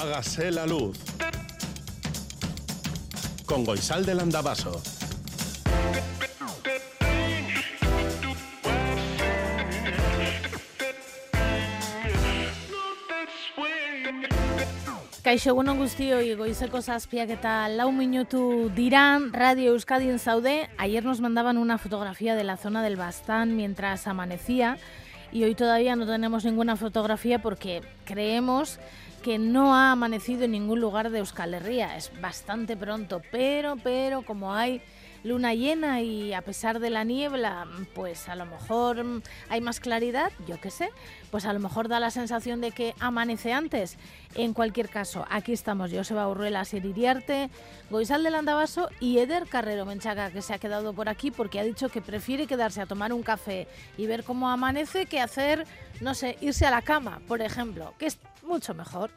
Hágase la luz. Con Goisal del Andabaso. Kaixo egunon guztioi goizeko zazpiak eta lau minutu dirán Radio Euskadi en Saude. Ayer nos mandaban una fotografía de la zona del Bastán mientras amanecía y hoy todavía no tenemos ninguna fotografía porque creemos que no ha amanecido en ningún lugar de Euskal Herria. Es bastante pronto, pero, pero como hay luna llena y a pesar de la niebla, pues a lo mejor hay más claridad, yo qué sé, pues a lo mejor da la sensación de que amanece antes. En cualquier caso, aquí estamos Joseba Urruela, Iriarte, Goizal del Andabaso y Eder Carrero Menchaga, que se ha quedado por aquí porque ha dicho que prefiere quedarse a tomar un café y ver cómo amanece que hacer, no sé, irse a la cama, por ejemplo, que es mucho mejor.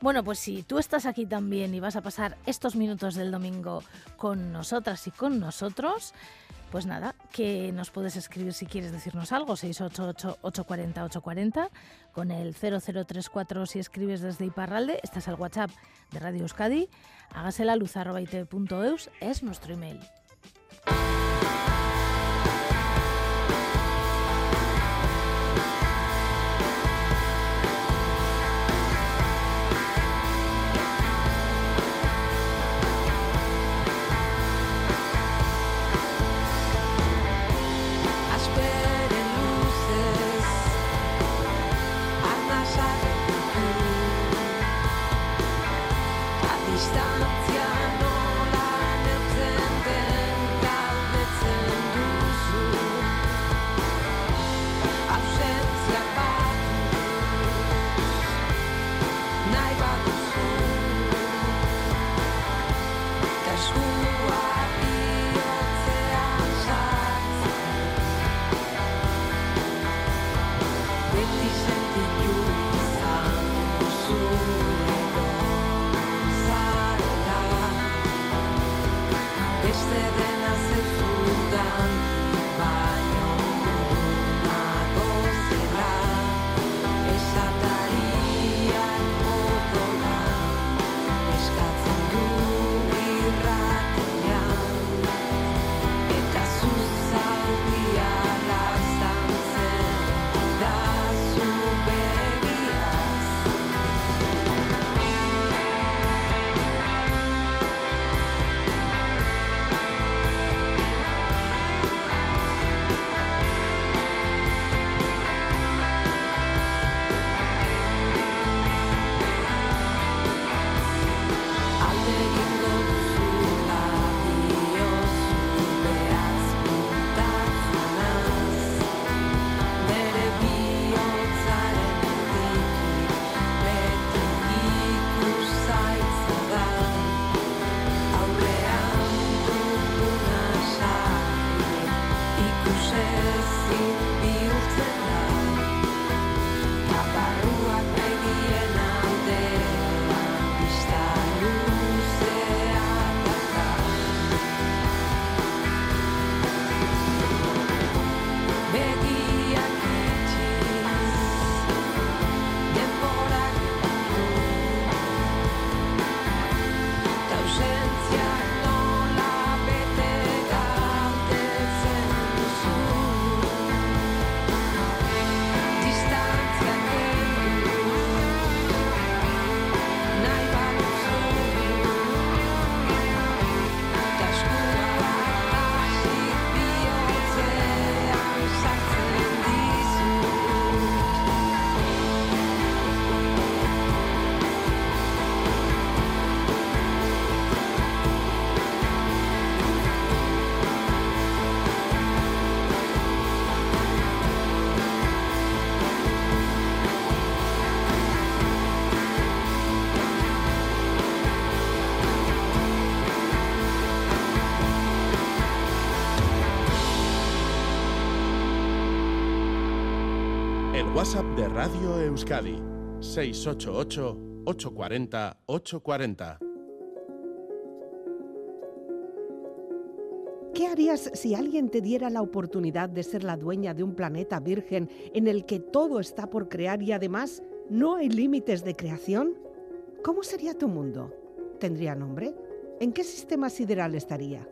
Bueno, pues si tú estás aquí también y vas a pasar estos minutos del domingo con nosotras y con nosotros, pues nada, que nos puedes escribir si quieres decirnos algo, 688-840-840, con el 0034 si escribes desde Iparralde, este es el WhatsApp de Radio Euskadi, hágase la luz es nuestro email. WhatsApp de Radio Euskadi 688-840-840. ¿Qué harías si alguien te diera la oportunidad de ser la dueña de un planeta virgen en el que todo está por crear y además no hay límites de creación? ¿Cómo sería tu mundo? ¿Tendría nombre? ¿En qué sistema sideral estaría?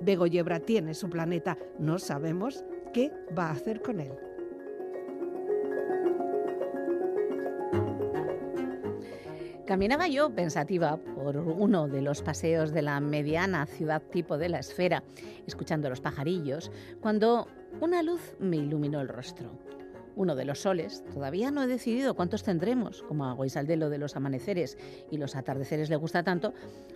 Bego Yebra tiene su planeta, no sabemos qué va a hacer con él. Caminaba yo pensativa por uno de los paseos de la mediana ciudad tipo de la esfera, escuchando los pajarillos, cuando una luz me iluminó el rostro. Uno de los soles, todavía no he decidido cuántos tendremos, como a Guisaldelo de los amaneceres y los atardeceres le gusta tanto,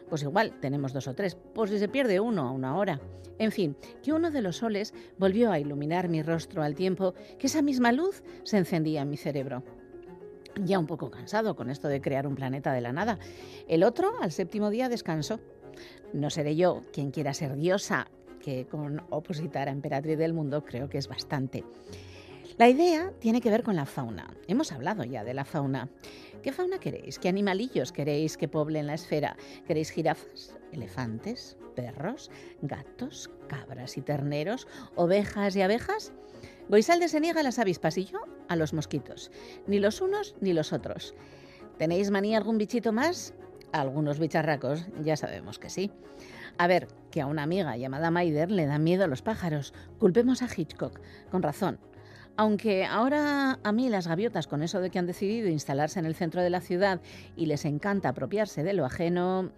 pues igual tenemos dos o tres, pues si se pierde uno a una hora. En fin, que uno de los soles volvió a iluminar mi rostro al tiempo que esa misma luz se encendía en mi cerebro ya un poco cansado con esto de crear un planeta de la nada. El otro, al séptimo día, descansó. No seré yo quien quiera ser diosa, que con opositar a emperatriz del mundo creo que es bastante. La idea tiene que ver con la fauna. Hemos hablado ya de la fauna. ¿Qué fauna queréis? ¿Qué animalillos queréis que poblen la esfera? ¿Queréis jirafas, elefantes, perros, gatos, cabras y terneros, ovejas y abejas? Goisalde se niega a las avispas y yo a los mosquitos. Ni los unos ni los otros. ¿Tenéis manía algún bichito más? Algunos bicharracos, ya sabemos que sí. A ver, que a una amiga llamada Maider le dan miedo los pájaros. Culpemos a Hitchcock. Con razón. Aunque ahora a mí las gaviotas, con eso de que han decidido instalarse en el centro de la ciudad y les encanta apropiarse de lo ajeno,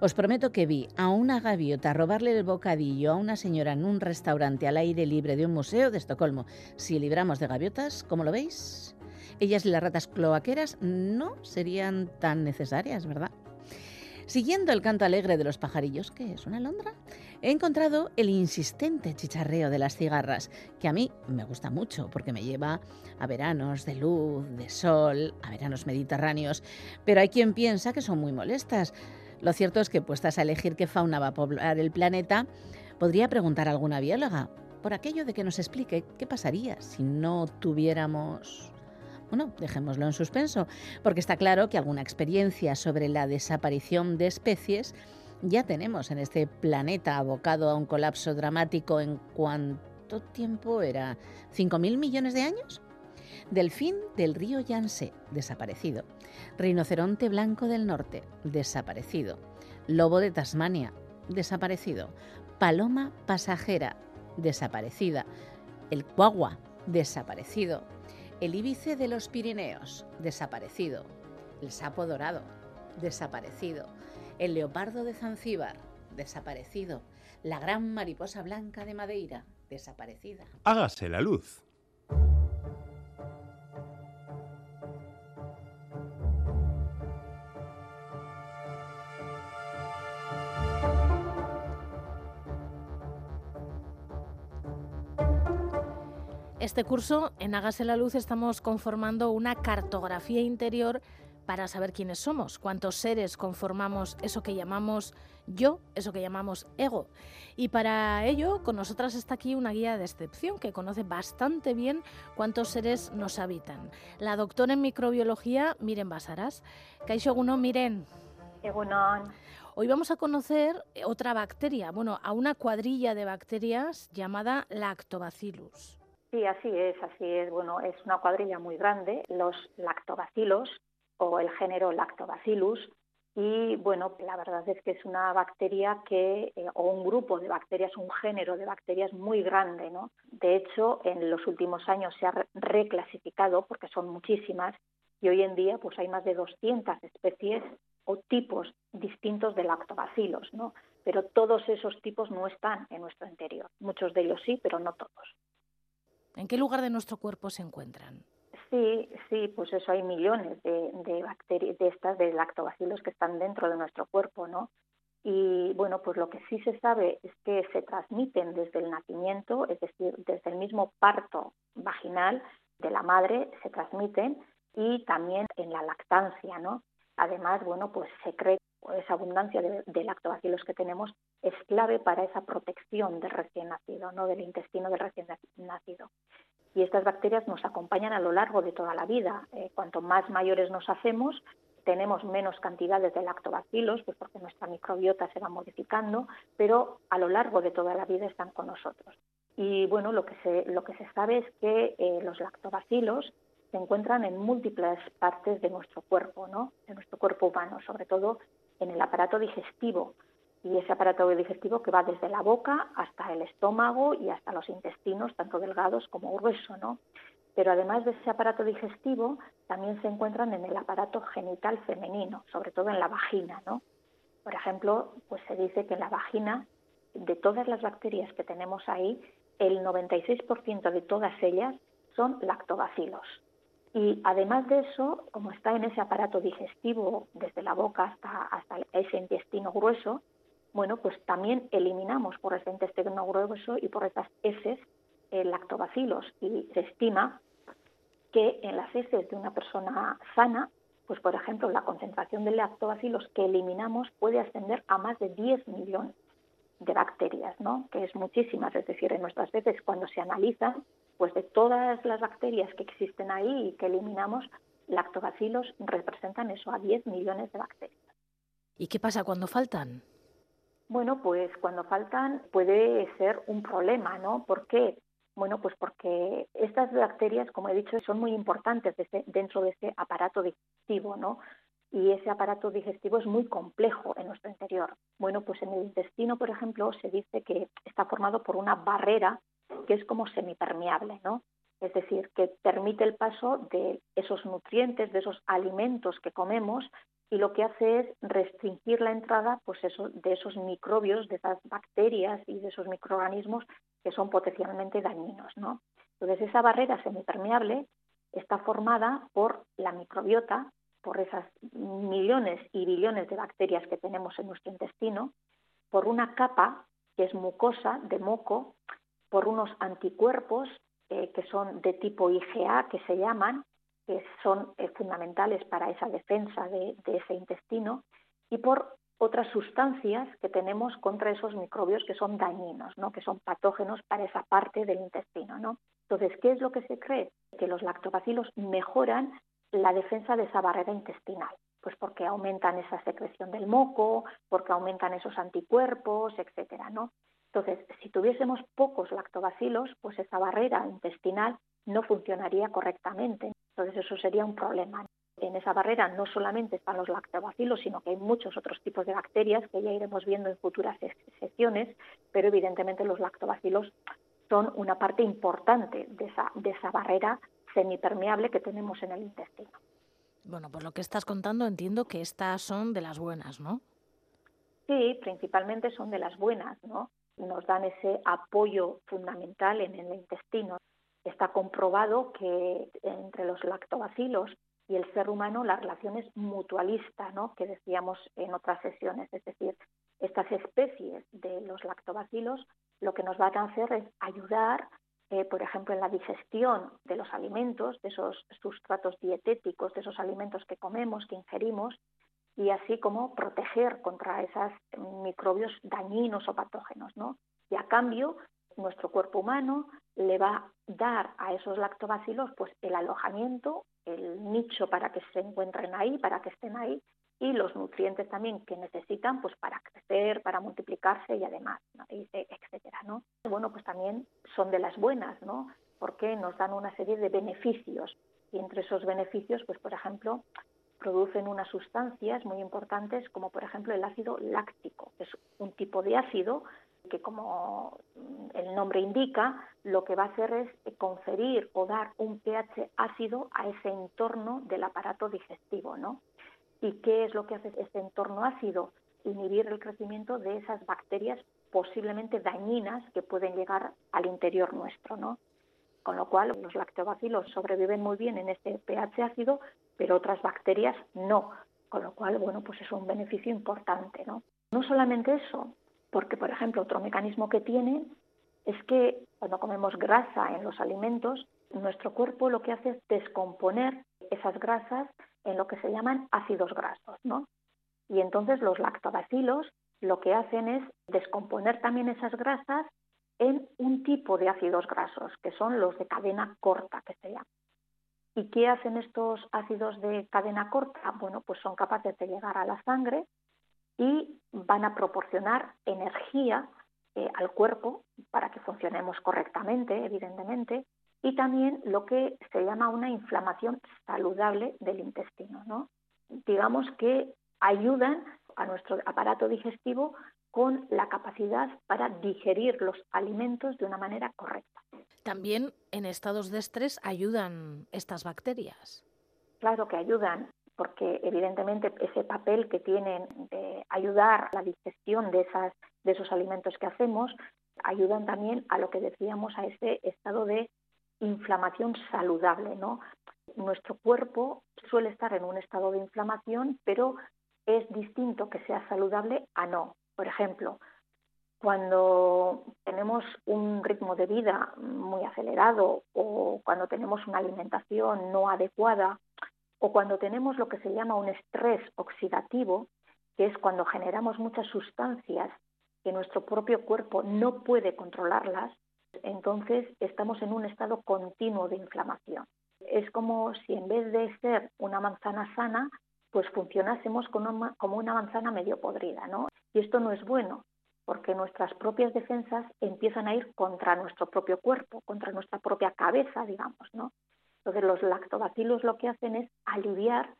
os prometo que vi a una gaviota robarle el bocadillo a una señora en un restaurante al aire libre de un museo de Estocolmo. Si libramos de gaviotas, ¿cómo lo veis? Ellas y las ratas cloaqueras no serían tan necesarias, ¿verdad? Siguiendo el canto alegre de los pajarillos, ¿qué es una alondra? He encontrado el insistente chicharreo de las cigarras, que a mí me gusta mucho porque me lleva a veranos de luz, de sol, a veranos mediterráneos, pero hay quien piensa que son muy molestas. Lo cierto es que puestas a elegir qué fauna va a poblar el planeta, podría preguntar a alguna bióloga por aquello de que nos explique qué pasaría si no tuviéramos bueno, dejémoslo en suspenso, porque está claro que alguna experiencia sobre la desaparición de especies ya tenemos en este planeta abocado a un colapso dramático en cuánto tiempo era, ¿5.000 millones de años? Delfín del río Yangtze, desaparecido. Rinoceronte blanco del norte, desaparecido. Lobo de Tasmania, desaparecido. Paloma pasajera, desaparecida. El cuagua, desaparecido. El íbice de los Pirineos, desaparecido. El sapo dorado, desaparecido. El leopardo de Zanzíbar, desaparecido. La gran mariposa blanca de Madeira, desaparecida. Hágase la luz. Este curso, en Hágase la Luz, estamos conformando una cartografía interior para saber quiénes somos, cuántos seres conformamos eso que llamamos yo, eso que llamamos ego. Y para ello, con nosotras está aquí una guía de excepción que conoce bastante bien cuántos seres nos habitan. La doctora en microbiología, Miren Basaras. Kaixo Egunon, Miren. Egunon. Hoy vamos a conocer otra bacteria, bueno, a una cuadrilla de bacterias llamada Lactobacillus. Sí, así es, así es. Bueno, es una cuadrilla muy grande. Los lactobacilos o el género Lactobacillus y bueno, la verdad es que es una bacteria que, eh, o un grupo de bacterias, un género de bacterias muy grande, ¿no? De hecho, en los últimos años se ha reclasificado, porque son muchísimas, y hoy en día pues hay más de 200 especies o tipos distintos de lactobacilos, ¿no? Pero todos esos tipos no están en nuestro interior. Muchos de ellos sí, pero no todos. ¿En qué lugar de nuestro cuerpo se encuentran? Sí, sí, pues eso hay millones de, bacterias, de estas, de lactobacilos que están dentro de nuestro cuerpo, ¿no? Y bueno, pues lo que sí se sabe es que se transmiten desde el nacimiento, es decir, desde el mismo parto vaginal de la madre, se transmiten y también en la lactancia, ¿no? Además, bueno, pues se cree que esa abundancia de, de, lactobacilos que tenemos es clave para esa protección del recién nacido, ¿no? Del intestino del recién nacido y estas bacterias nos acompañan a lo largo de toda la vida. Eh, cuanto más mayores nos hacemos, tenemos menos cantidades de lactobacilos, pues porque nuestra microbiota se va modificando, pero a lo largo de toda la vida están con nosotros. Y bueno, lo que se, lo que se sabe es que eh, los lactobacilos se encuentran en múltiples partes de nuestro cuerpo, ¿no? de nuestro cuerpo humano, sobre todo en el aparato digestivo. Y ese aparato digestivo que va desde la boca hasta el estómago y hasta los intestinos, tanto delgados como gruesos. ¿no? Pero además de ese aparato digestivo, también se encuentran en el aparato genital femenino, sobre todo en la vagina. ¿no? Por ejemplo, pues se dice que en la vagina, de todas las bacterias que tenemos ahí, el 96% de todas ellas son lactobacilos. Y además de eso, como está en ese aparato digestivo desde la boca hasta, hasta ese intestino grueso, bueno, pues también eliminamos por ese intestino grueso y por esas heces eh, lactobacilos. Y se estima que en las heces de una persona sana, pues por ejemplo, la concentración de lactobacilos que eliminamos puede ascender a más de 10 millones de bacterias, ¿no? que es muchísimas, es decir, en nuestras heces cuando se analizan, pues de todas las bacterias que existen ahí y que eliminamos, lactobacilos representan eso a 10 millones de bacterias. ¿Y qué pasa cuando faltan? Bueno, pues cuando faltan puede ser un problema, ¿no? ¿Por qué? Bueno, pues porque estas bacterias, como he dicho, son muy importantes dentro de ese aparato digestivo, ¿no? Y ese aparato digestivo es muy complejo en nuestro interior. Bueno, pues en el intestino, por ejemplo, se dice que está formado por una barrera que es como semipermeable, ¿no? Es decir, que permite el paso de esos nutrientes, de esos alimentos que comemos y lo que hace es restringir la entrada pues eso, de esos microbios, de esas bacterias y de esos microorganismos que son potencialmente dañinos. ¿no? Entonces esa barrera semipermeable está formada por la microbiota, por esas millones y billones de bacterias que tenemos en nuestro intestino, por una capa que es mucosa, de moco, por unos anticuerpos eh, que son de tipo IgA, que se llaman, que son eh, fundamentales para esa defensa de, ese intestino, y por otras sustancias que tenemos contra esos microbios que son dañinos, ¿no? que son patógenos para esa parte del intestino. ¿no? Entonces, ¿qué es lo que se cree? Que los lactobacilos mejoran la defensa de esa barrera intestinal, pues porque aumentan esa secreción del moco, porque aumentan esos anticuerpos, etcétera, ¿no? Entonces, si tuviésemos pocos lactobacilos, pues esa barrera intestinal no funcionaría correctamente. Entonces, eso sería un problema. En esa barrera no solamente están los lactobacilos, sino que hay muchos otros tipos de bacterias que ya iremos viendo en futuras sesiones, pero evidentemente los lactobacilos son una parte importante de esa, de esa barrera semipermeable que tenemos en el intestino. Bueno, por lo que estás contando entiendo que estas son de las buenas, ¿no? Sí, principalmente son de las buenas, ¿no? nos dan ese apoyo fundamental en el intestino. Está comprobado que entre los lactobacilos y el ser humano la relación es mutualista, ¿no? que decíamos en otras sesiones. Es decir, estas especies de los lactobacilos lo que nos van a hacer es ayudar, eh, por ejemplo, en la digestión de los alimentos, de esos sustratos dietéticos, de esos alimentos que comemos, que ingerimos, y así como proteger contra esos microbios dañinos o patógenos, ¿no? Y a cambio, nuestro cuerpo humano le va a dar a esos lactobacilos pues el alojamiento, el nicho para que se encuentren ahí, para que estén ahí y los nutrientes también que necesitan pues para crecer, para multiplicarse y además, etcétera, ¿no? Bueno, pues también son de las buenas, ¿no? Porque nos dan una serie de beneficios y entre esos beneficios, pues por ejemplo, producen unas sustancias muy importantes como por ejemplo el ácido láctico, que es un tipo de ácido que como el nombre indica, lo que va a hacer es conferir o dar un pH ácido a ese entorno del aparato digestivo, ¿no? ¿Y qué es lo que hace ese entorno ácido? Inhibir el crecimiento de esas bacterias posiblemente dañinas que pueden llegar al interior nuestro, ¿no? Con lo cual, los lactobacilos sobreviven muy bien en este pH ácido, pero otras bacterias no. Con lo cual, bueno, pues es un beneficio importante, ¿no? No solamente eso, porque, por ejemplo, otro mecanismo que tiene es que cuando comemos grasa en los alimentos, nuestro cuerpo lo que hace es descomponer esas grasas en lo que se llaman ácidos grasos, ¿no? Y entonces los lactobacilos lo que hacen es descomponer también esas grasas en un tipo de ácidos grasos, que son los de cadena corta, que se llama. ¿Y qué hacen estos ácidos de cadena corta? Bueno, pues son capaces de llegar a la sangre y van a proporcionar energía eh, al cuerpo para que funcionemos correctamente, evidentemente, y también lo que se llama una inflamación saludable del intestino. ¿no? Digamos que ayudan a nuestro aparato digestivo con la capacidad para digerir los alimentos de una manera correcta. También en estados de estrés ayudan estas bacterias. Claro que ayudan, porque evidentemente ese papel que tienen de ayudar a la digestión de, esas, de esos alimentos que hacemos, ayudan también a lo que decíamos, a ese estado de inflamación saludable, ¿no? Nuestro cuerpo suele estar en un estado de inflamación, pero es distinto que sea saludable a no. Por ejemplo, cuando tenemos un ritmo de vida muy acelerado o cuando tenemos una alimentación no adecuada o cuando tenemos lo que se llama un estrés oxidativo, que es cuando generamos muchas sustancias que nuestro propio cuerpo no puede controlarlas, entonces estamos en un estado continuo de inflamación. Es como si en vez de ser una manzana sana, pues funcionásemos como una manzana medio podrida, ¿no? Y esto no es bueno, porque nuestras propias defensas empiezan a ir contra nuestro propio cuerpo, contra nuestra propia cabeza, digamos, ¿no? Entonces los lactobacilos lo que hacen es aliviar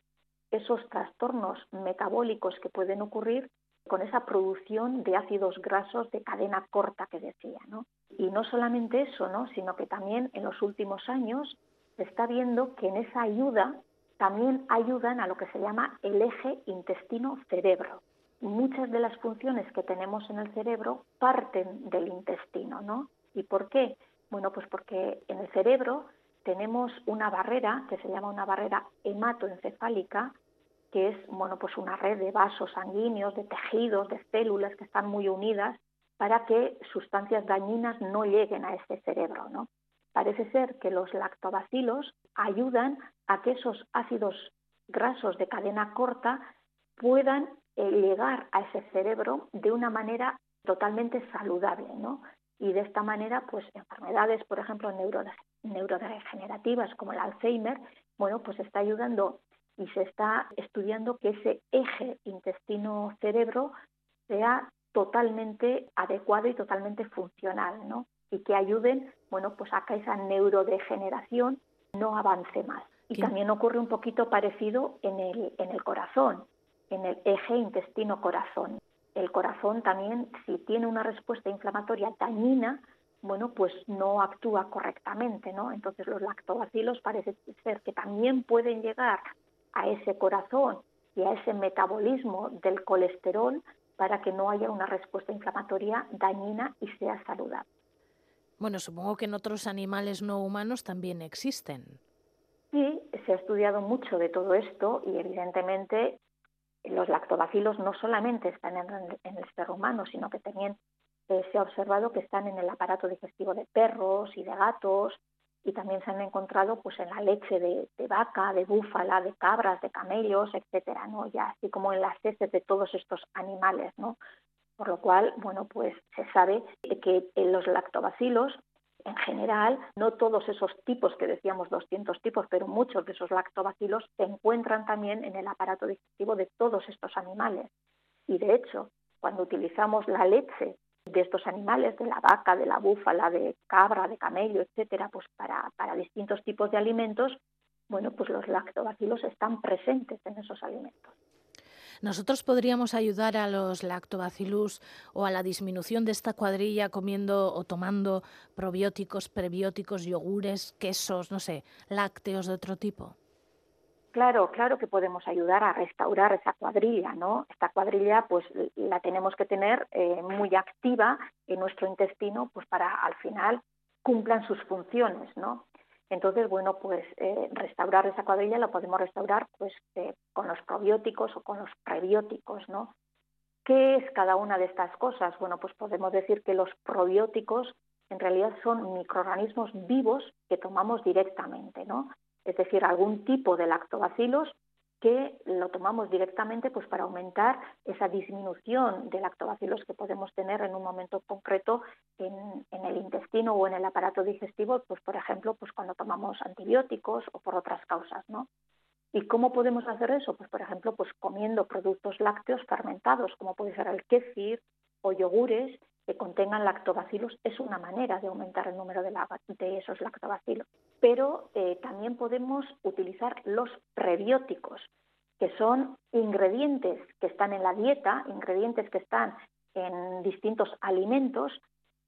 esos trastornos metabólicos que pueden ocurrir con esa producción de ácidos grasos de cadena corta que decía, ¿no? Y no solamente eso, ¿no? Sino que también en los últimos años se está viendo que en esa ayuda también ayudan a lo que se llama el eje intestino-cerebro muchas de las funciones que tenemos en el cerebro parten del intestino, ¿no? ¿Y por qué? Bueno, pues porque en el cerebro tenemos una barrera que se llama una barrera hematoencefálica, que es, bueno, pues una red de vasos sanguíneos, de tejidos, de células que están muy unidas para que sustancias dañinas no lleguen a este cerebro, ¿no? Parece ser que los lactobacilos ayudan a que esos ácidos grasos de cadena corta puedan eh, llegar a ese cerebro de una manera totalmente saludable, ¿no? Y de esta manera, pues enfermedades, por ejemplo, neurodegenerativas como el Alzheimer, bueno, pues está ayudando y se está estudiando que ese eje intestino-cerebro sea totalmente adecuado y totalmente funcional, ¿no? Y que ayuden, bueno, pues a que esa neurodegeneración no avance más. Y también ocurre un poquito parecido en el, en el corazón en el eje intestino-corazón. El corazón también, si tiene una respuesta inflamatoria dañina, bueno, pues no actúa correctamente, ¿no? Entonces los lactobacilos parece ser que también pueden llegar a ese corazón y a ese metabolismo del colesterol para que no haya una respuesta inflamatoria dañina y sea saludable. Bueno, supongo que en otros animales no humanos también existen. Sí, se ha estudiado mucho de todo esto y evidentemente los lactobacilos no solamente están en, el ser humano, sino que también se ha observado que están en el aparato digestivo de perros y de gatos y también se han encontrado pues en la leche de, vaca, de búfala, de cabras, de camellos, etcétera, ¿no? Ya así como en las heces de todos estos animales, ¿no? Por lo cual, bueno, pues se sabe que los lactobacilos en general, no todos esos tipos que decíamos 200 tipos, pero muchos de esos lactobacilos se encuentran también en el aparato digestivo de todos estos animales. Y de hecho, cuando utilizamos la leche de estos animales, de la vaca, de la búfala, de cabra, de camello, etcétera, pues para, para distintos tipos de alimentos, bueno, pues los lactobacilos están presentes en esos alimentos. ¿Nosotros podríamos ayudar a los lactobacillus o a la disminución de esta cuadrilla comiendo o tomando probióticos, prebióticos, yogures, quesos, no sé, lácteos de otro tipo? Claro, claro que podemos ayudar a restaurar esa cuadrilla, ¿no? Esta cuadrilla, pues, la tenemos que tener eh, muy activa en nuestro intestino, pues, para al final cumplan sus funciones, ¿no? Entonces, bueno, pues eh, restaurar esa cuadrilla lo podemos restaurar pues eh, con los probióticos o con los prebióticos, ¿no? ¿Qué es cada una de estas cosas? Bueno, pues podemos decir que los probióticos en realidad son microorganismos vivos que tomamos directamente, ¿no? Es decir, algún tipo de lactobacilos que lo tomamos directamente pues para aumentar esa disminución de lactobacilos que podemos tener en un momento concreto en, el intestino o en el aparato digestivo, pues por ejemplo, pues cuando tomamos antibióticos o por otras causas, ¿no? ¿Y cómo podemos hacer eso? Pues por ejemplo, pues comiendo productos lácteos fermentados, como puede ser el kéfir o yogures, que contengan lactobacilos es una manera de aumentar el número de, de esos lactobacilos. Pero eh, también podemos utilizar los prebióticos, que son ingredientes que están en la dieta, ingredientes que están en distintos alimentos,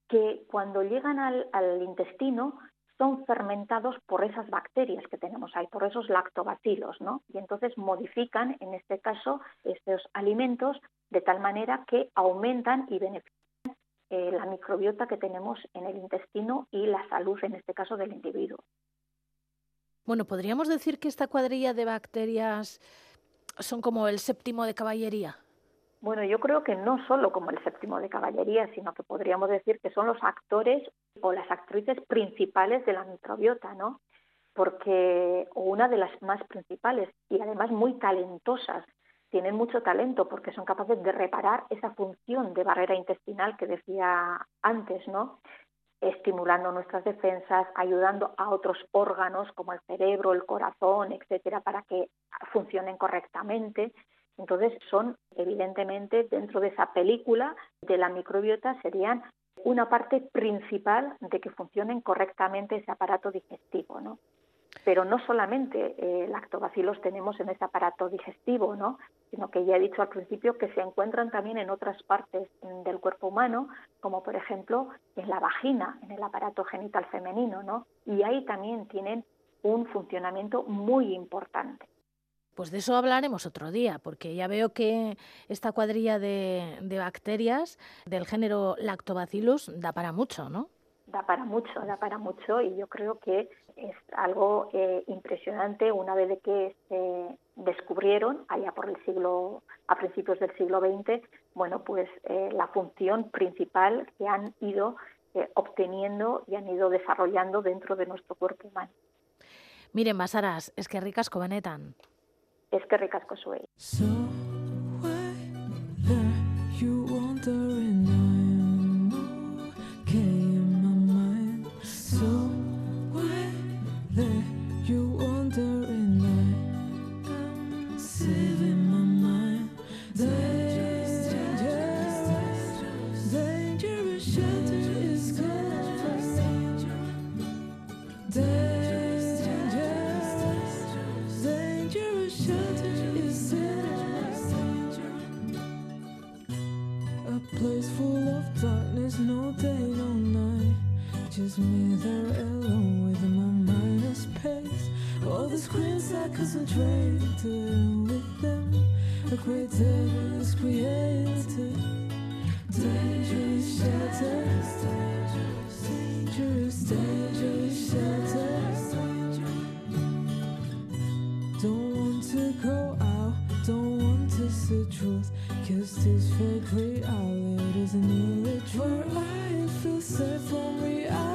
que cuando llegan al, al intestino son fermentados por esas bacterias que tenemos ahí, por esos lactobacilos, ¿no? Y entonces modifican, en este caso, estos alimentos de tal manera que aumentan y benefician eh, la microbiota que tenemos en el intestino y la salud, en este caso, del individuo. Bueno, podríamos decir que esta cuadrilla de bacterias son como el séptimo de caballería. Bueno, yo creo que no solo como el séptimo de caballería, sino que podríamos decir que son los actores o las actrices principales de la microbiota, ¿no? Porque, o una de las más principales y además muy talentosas, tienen mucho talento porque son capaces de reparar esa función de barrera intestinal que decía antes, ¿no? estimulando nuestras defensas, ayudando a otros órganos como el cerebro, el corazón, etcétera, para que funcionen correctamente. Entonces, son evidentemente dentro de esa película de la microbiota serían una parte principal de que funcionen correctamente ese aparato digestivo, ¿no? Pero no solamente eh, lactobacilos tenemos en ese aparato digestivo, ¿no? sino que ya he dicho al principio que se encuentran también en otras partes del cuerpo humano, como por ejemplo en la vagina, en el aparato genital femenino, ¿no? Y ahí también tienen un funcionamiento muy importante. Pues de eso hablaremos otro día, porque ya veo que esta cuadrilla de, bacterias del género Lactobacillus da para mucho, ¿no? Da para mucho, da para mucho y yo creo que es algo eh, impresionante una vez de que se descubrieron allá por el siglo a principios del siglo XX, bueno, pues eh, la función principal que han ido eh, obteniendo y han ido desarrollando dentro de nuestro cuerpo humano. Miren, Basaras, es que ricas cobenetan. Es que ricasco soy. So you darkness, no day, no night. Just me there alone with my minus pace. All the screens I concentrated with them. A great devil is created. Dangerous shelter. Dangerous, dangerous shelter. Don't want to go out, don't want to see truth. Cause this fake reality is nearly true. Where I feel safe from reality.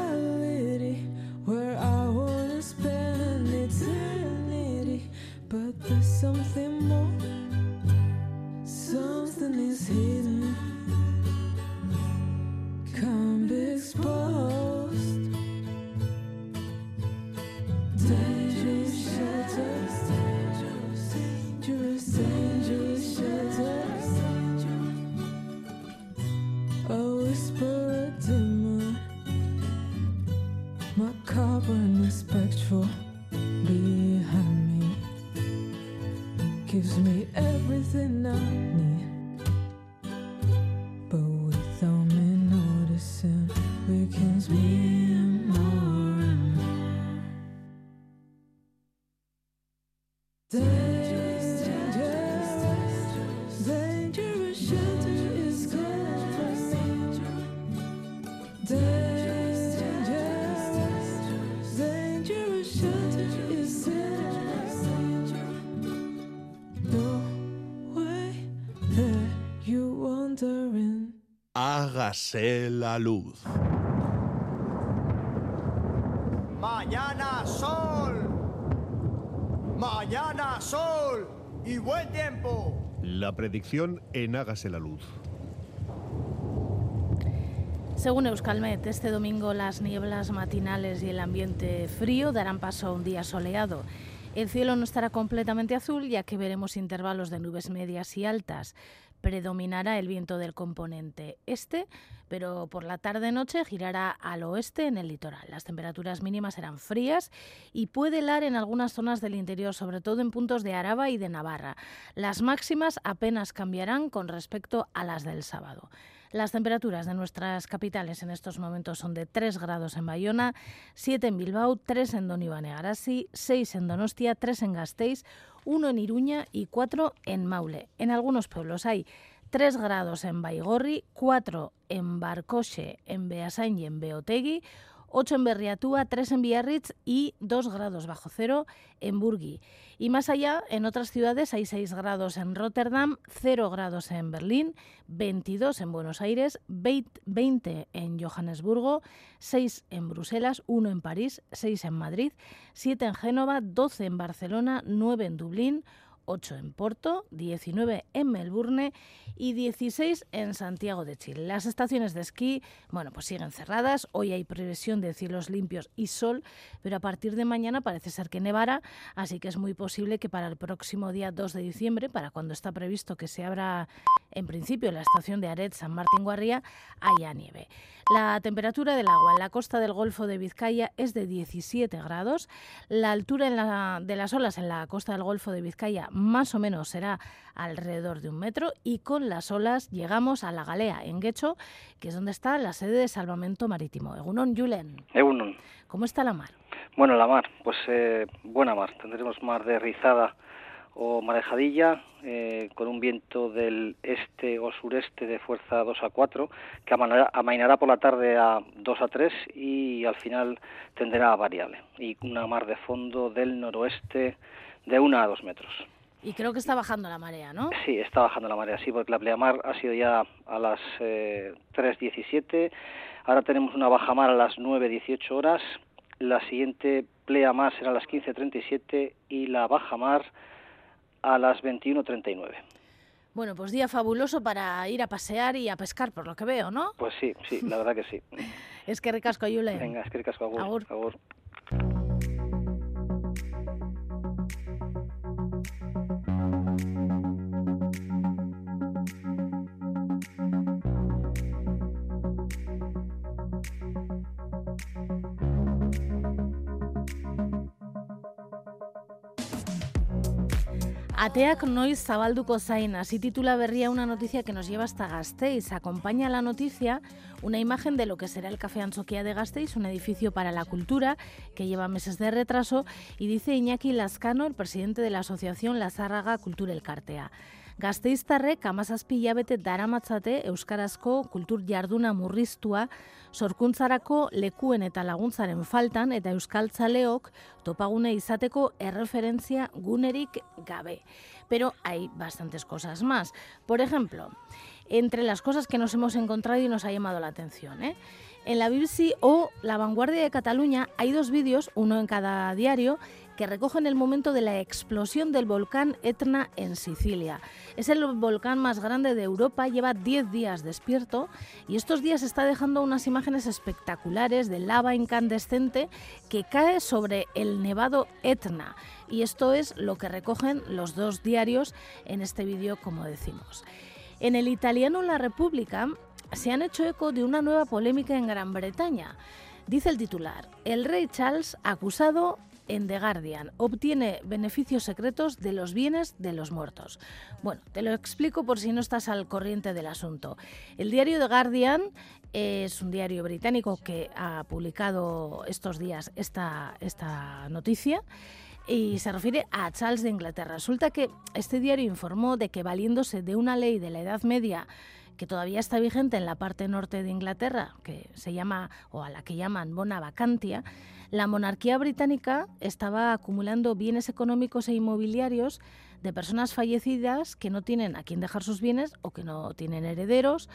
Hágase la luz. Mañana sol. Mañana sol y buen tiempo. La predicción en Hágase la Luz. Según Euskalmet, este domingo las nieblas matinales y el ambiente frío darán paso a un día soleado. El cielo no estará completamente azul ya que veremos intervalos de nubes medias y altas, predominará el viento del componente este, pero por la tarde-noche girará al oeste en el litoral. Las temperaturas mínimas serán frías y puede helar en algunas zonas del interior, sobre todo en puntos de Araba y de Navarra. Las máximas apenas cambiarán con respecto a las del sábado. Las temperaturas de nuestras capitales en estos momentos son de 3 grados en Bayona, 7 en Bilbao, 3 en Donibane Garasi, 6 en Donostia, 3 en Gasteiz, 1 en Iruña y 4 en Maule. En algunos pueblos hay 3 grados en Baigorri, 4 en Barcoche, en Beasain y en Beotegui, 8 en Berriatúa, 3 en Biarritz y 2 grados bajo cero en Burgui. Y más allá, en otras ciudades hay 6 grados en Rotterdam, 0 grados en Berlín, 22 en Buenos Aires, 20 en Johannesburgo, 6 en Bruselas, 1 en París, 6 en Madrid, 7 en Génova, 12 en Barcelona, 9 en Dublín, 8 en Porto, 19 en Melbourne y 16 en Santiago de Chile. Las estaciones de esquí, bueno, pues siguen cerradas. Hoy hay previsión de cielos limpios y sol, pero a partir de mañana parece ser que nevará, así que es muy posible que para el próximo día 2 de diciembre, para cuando está previsto que se abra en principio la estación de Aret San Martín Guarría, haya nieve. La temperatura del agua en la costa del Golfo de Vizcaya es de 17 grados. La altura de las olas en la costa del Golfo de Vizcaya más o menos será alrededor de un metro y con las olas llegamos a la Galea, en Guecho, que es donde está la sede de Salvamento Marítimo. Egunon, Julen. Egunon. ¿Cómo está la mar? Bueno, la mar, pues eh, buena mar. Tendremos mar de rizada o marejadilla eh, con un viento del este o sureste de fuerza 2 a 4 que amainará, por la tarde a 2 a 3 y al final tenderá a variable y una mar de fondo del noroeste de 1 a 2 metros. Y creo que está bajando la marea, ¿no? Sí, está bajando la marea, sí, porque la pleamar ha sido ya a las eh, 3.17, ahora tenemos una bajamar a las 9.18 horas, la siguiente pleamar será a las 15.37 y la bajamar a las 21.39. Bueno, pues día fabuloso para ir a pasear y a pescar, por lo que veo, ¿no? Pues sí, sí, la verdad que sí. es que ricasco, Yule. Venga, es que ricasco, agur. agur. Ateak noiz zabalduko zain, así titula berría una noticia que nos lleva hasta Gasteiz. Acompaña la noticia una imagen de lo que será el Café Ansoquia de Gasteiz, un edificio para la cultura que lleva meses de retraso, y dice Iñaki Lascano, el presidente de la asociación Lazárraga Cultura Elkartea. Gazteiztarrek amazazpi hilabete daramatzate Euskarazko kultur jarduna murriztua sorkuntzarako lekuen eta laguntzaren faltan eta euskaltzaleok topagune izateko erreferentzia gunerik gabe. Pero hay bastantes cosas más. Por ejemplo, entre las cosas que nos hemos encontrado y nos ha llamado la atención, ¿eh? En la BBC o La Vanguardia de Cataluña hay dos vídeos, uno en cada diario, que recogen el momento de la explosión del volcán Etna en Sicilia. Es el volcán más grande de Europa, lleva 10 días despierto y estos días está dejando unas imágenes espectaculares de lava incandescente que cae sobre el nevado Etna. Y esto es lo que recogen los dos diarios en este vídeo, como decimos. En el italiano La República se han hecho eco de una nueva polémica en Gran Bretaña. Dice el titular, el rey Charles acusado en The Guardian. Obtiene beneficios secretos de los bienes de los muertos. Bueno, te lo explico por si no estás al corriente del asunto. El diario The Guardian es un diario británico que ha publicado estos días esta, esta noticia y se refiere a Charles de Inglaterra. Resulta que este diario informó de que valiéndose de una ley de la Edad Media que todavía está vigente en la parte norte de Inglaterra, que se llama o a la que llaman bona vacantia, la monarquía británica estaba acumulando bienes económicos e inmobiliarios de personas fallecidas que no tienen a quién dejar sus bienes o que no tienen herederos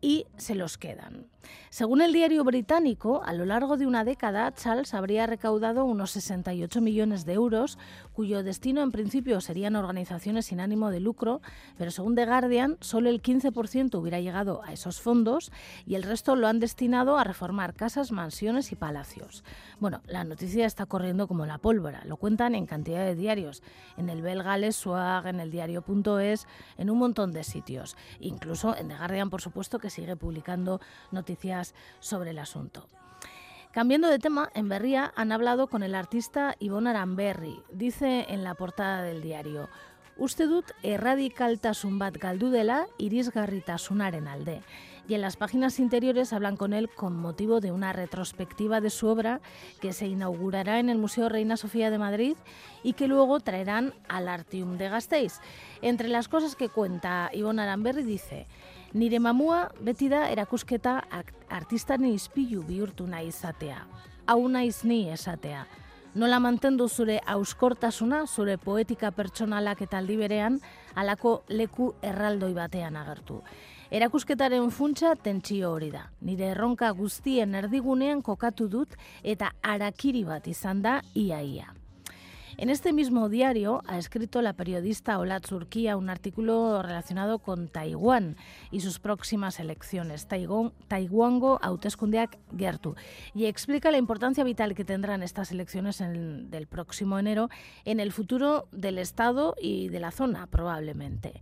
y se los quedan. Según el diario británico, a lo largo de una década, Charles habría recaudado unos 68 millones de euros, cuyo destino en principio serían organizaciones sin ánimo de lucro, pero según The Guardian, solo el 15% hubiera llegado a esos fondos y el resto lo han destinado a reformar casas, mansiones y palacios. Bueno, la noticia está corriendo como la pólvora, lo cuentan en cantidad de diarios, en el Belgales Swag, en el diario.es, en un montón de sitios, incluso en The Guardian, por supuesto, que sigue publicando noticias sobre el asunto. Cambiando de tema, en Berría han hablado con el artista Ivonne Aramberri. Dice en la portada del diario, Uste dut erradikaltasun bat galdu dela irisgarritasunaren alde. Y en las páginas interiores hablan con él con motivo de una retrospectiva de su obra que se inaugurará en el Museo Reina Sofía de Madrid y que luego traerán al Artium de Gasteiz. Entre las cosas que cuenta Ivonne Aramberri dice, Nire mamua beti da erakusketa artistaren izpilu bihurtu nahi izatea. Hau naiz ni esatea. Nola mantendu zure auskortasuna, zure poetika pertsonalak eta aldi berean, alako leku erraldoi batean agertu. Erakusketaren funtsa tentsio hori da. Nire erronka guztien erdigunean kokatu dut eta arakiri bat izan da iaia. En este mismo diario ha escrito la periodista Olat Zurkia un artículo relacionado con Taiwán y sus próximas elecciones, Taiwango hauteskundeak gertu, y explica la importancia vital que tendrán estas elecciones del próximo enero en el futuro del Estado y de la zona, probablemente.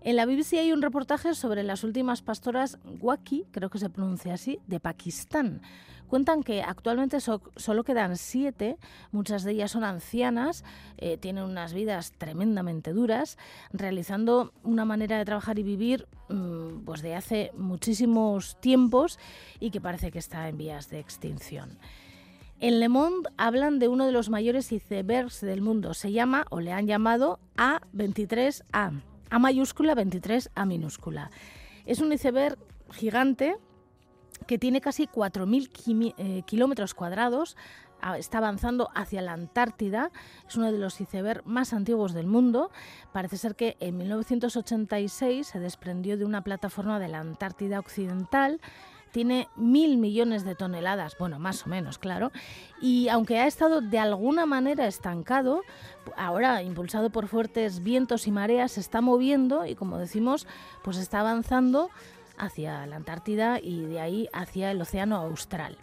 En la BBC hay un reportaje sobre las últimas pastoras Waki, creo que se pronuncia así, de Pakistán. Cuentan que actualmente solo quedan siete, muchas de ellas son ancianas, eh, tienen unas vidas tremendamente duras, realizando una manera de trabajar y vivir mm, pues de hace muchísimos tiempos y que parece que está en vías de extinción. En Le Monde hablan de uno de los mayores icebergs del mundo. Se llama, o le han llamado, A23A. A mayúscula, 23 A minúscula. Es un iceberg gigante que tiene casi 4.000 eh, kilómetros cuadrados, está avanzando hacia la Antártida, es uno de los icebergs más antiguos del mundo. Parece ser que en 1986 se desprendió de una plataforma de la Antártida Occidental tiene mil millones de toneladas, bueno, más o menos, claro, y aunque ha estado de alguna manera estancado, ahora impulsado por fuertes vientos y mareas, se está moviendo y como decimos, pues está avanzando hacia la Antártida y de ahí hacia el Océano Austral.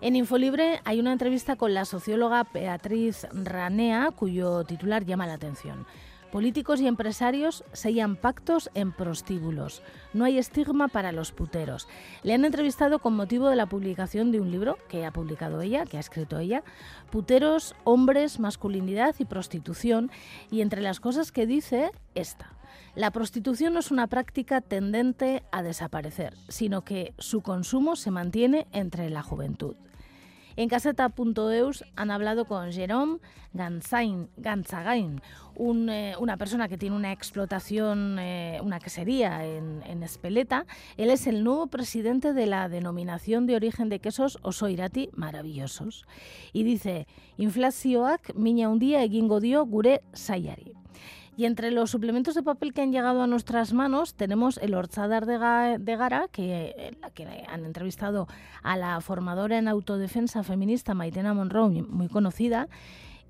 En Infolibre hay una entrevista con la socióloga Beatriz Ranea, cuyo titular llama la atención. Políticos y empresarios sellan pactos en prostíbulos. No hay estigma para los puteros. Le han entrevistado con motivo de la publicación de un libro que ha publicado ella, que ha escrito ella, Puteros, hombres, masculinidad y prostitución, y entre las cosas que dice, esta. La prostitución no es una práctica tendente a desaparecer, sino que su consumo se mantiene entre la juventud. En caseta.eus han hablado con Jerome Ganzain, Ganzagain, eh, una persona que tiene una explotación, eh, una quesería en, Espeleta. Él es el nuevo presidente de la denominación de origen de quesos Osoirati Maravillosos. Y dice, inflazioak mina un día egingo dio gure saiari. Y entre los suplementos de papel que han llegado a nuestras manos tenemos el Orchadar de, Gara, que, que han entrevistado a la formadora en autodefensa feminista Maitena Monroe, muy conocida,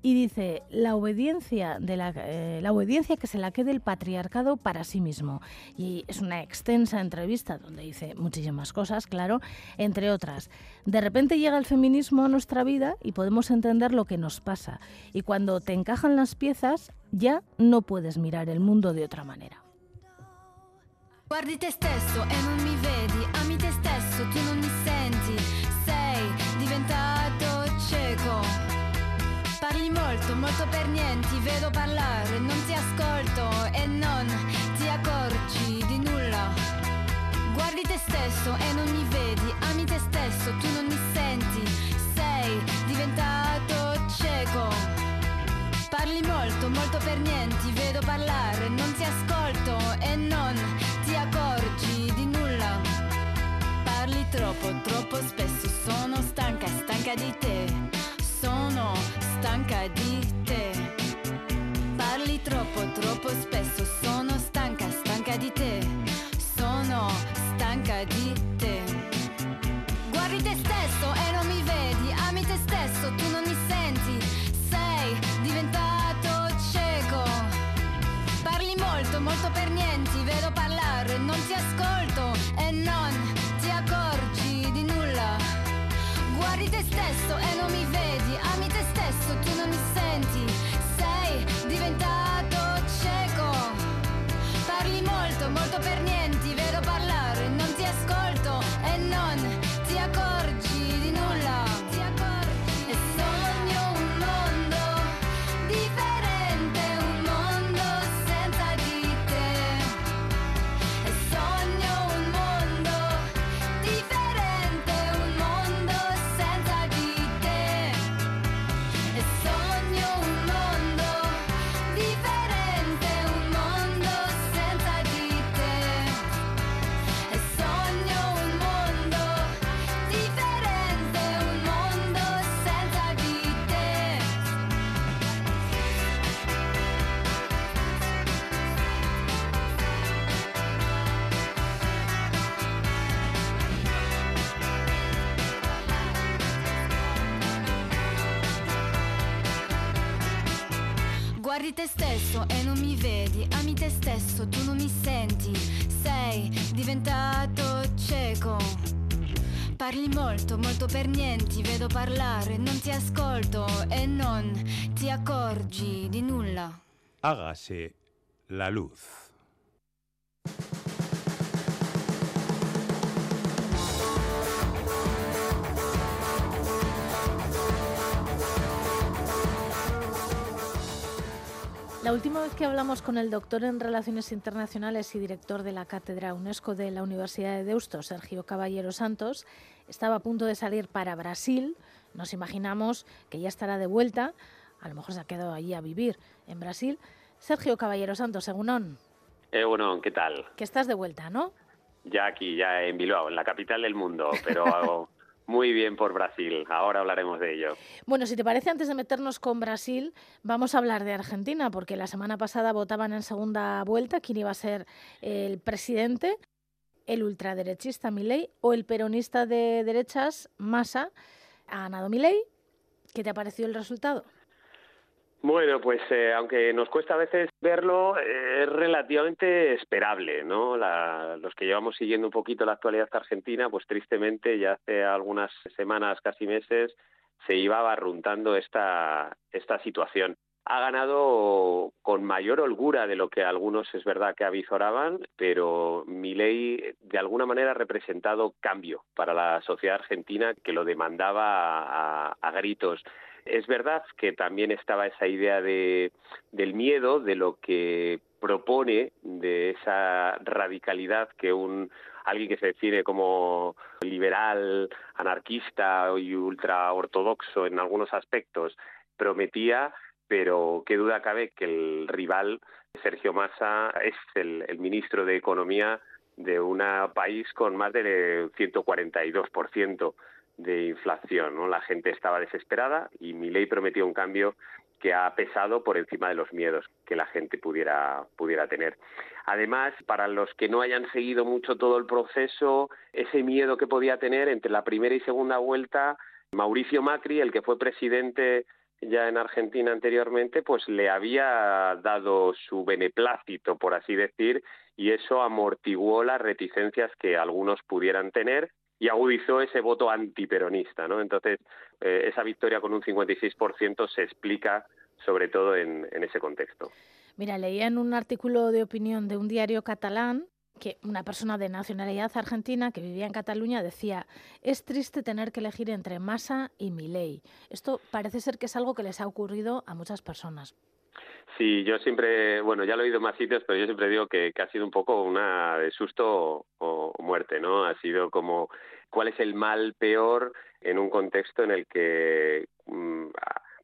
y dice la obediencia eh, la, obediencia que se la quede el patriarcado para sí mismo y es una extensa entrevista donde dice muchísimas cosas claro entre otras. De repente llega el feminismo a nuestra vida y podemos entender lo que nos pasa. Y cuando te encajan las piezas ya no puedes mirar el mundo de otra manera Guardi te stesso te stesso, molto per niente, vedo parlare, non ti ascolto e non ti accorgi di nulla. Guardi te stesso e non mi vedi, ami te stesso, tu non mi senti, sei diventato cieco. Parli molto, molto per niente, vedo parlare, non ti ascolto e non ti accorgi di nulla. Parli troppo, troppo spesso, sono stanca, stanca di te sono stanca di te troppo, troppo spesso sono stanca, stanca di te. Sono stanca di te. Guardi te stesso e non mi vedi, ami te stesso, tu non mi senti. Sei diventato cieco. Parli molto, molto per niente, vedo parlare, non ti ascolto e non ti accorgi di nulla. Guardi te stesso e non mi Guardi te stesso e non mi vedi, ami te stesso, tu non mi senti, sei diventato cieco. Parli molto, molto per niente, vedo parlare, non ti ascolto e non ti accorgi di nulla. Hágase la luz. La última vez que hablamos con el doctor en Relaciones Internacionales y director de la Cátedra UNESCO de la Universidad de Deusto, Sergio Caballero Santos, estaba a punto de salir para Brasil. Nos imaginamos que ya estará de vuelta. A lo mejor se ha quedado allí a vivir en Brasil. Sergio Caballero Santos, según Eh, bueno, ¿qué tal? que estás de vuelta, ¿no? Ya aquí, ya en Bilbao, en la capital del mundo, pero muy bien por Brasil. Ahora hablaremos de ello. Bueno, si te parece, antes de meternos con Brasil, vamos a hablar de Argentina, porque la semana pasada votaban en segunda vuelta quién iba a ser el presidente, el ultraderechista Milei o el peronista de derechas Massa. Ha ganado Milei. ¿Qué te ha parecido el resultado? Bueno, pues eh, aunque nos cuesta a veces verlo, eh, es relativamente esperable, ¿no? La- los que llevamos siguiendo un poquito la actualidad argentina, pues tristemente ya hace algunas semanas, casi meses, se iba barruntando esta, esta situación. Ha ganado con mayor holgura de lo que algunos es verdad que avisoraban, pero Milei de alguna manera ha representado cambio para la sociedad argentina que lo demandaba a- a gritos. Es verdad que también estaba esa idea de, del miedo, de lo que propone, de esa radicalidad que un alguien que se define como liberal, anarquista y ultra ortodoxo en algunos aspectos prometía, pero qué duda cabe que el rival Sergio Massa es el, el ministro de Economía de un país con más del 142% de inflación. La gente estaba desesperada y Milei prometió un cambio que ha pesado por encima de los miedos que la gente pudiera, pudiera tener. Además, para los que no hayan seguido mucho todo el proceso, ese miedo que podía tener entre la primera y segunda vuelta, Mauricio Macri, el que fue presidente ya en Argentina anteriormente, pues le había dado su beneplácito, por así decir, y eso amortiguó las reticencias que algunos pudieran tener y agudizó ese voto antiperonista, ¿no? Entonces, eh, esa victoria con un 56% se explica sobre todo en, ese contexto. Mira, leía en un artículo de opinión de un diario catalán que una persona de nacionalidad argentina que vivía en Cataluña decía, es triste tener que elegir entre Massa y Milei. Esto parece ser que es algo que les ha ocurrido a muchas personas. Sí, yo siempre, bueno, ya lo he oído más sitios, pero yo siempre digo que, ha sido un poco una de susto o, o muerte, ¿no? Ha sido como cuál es el mal peor en un contexto en el que, mm,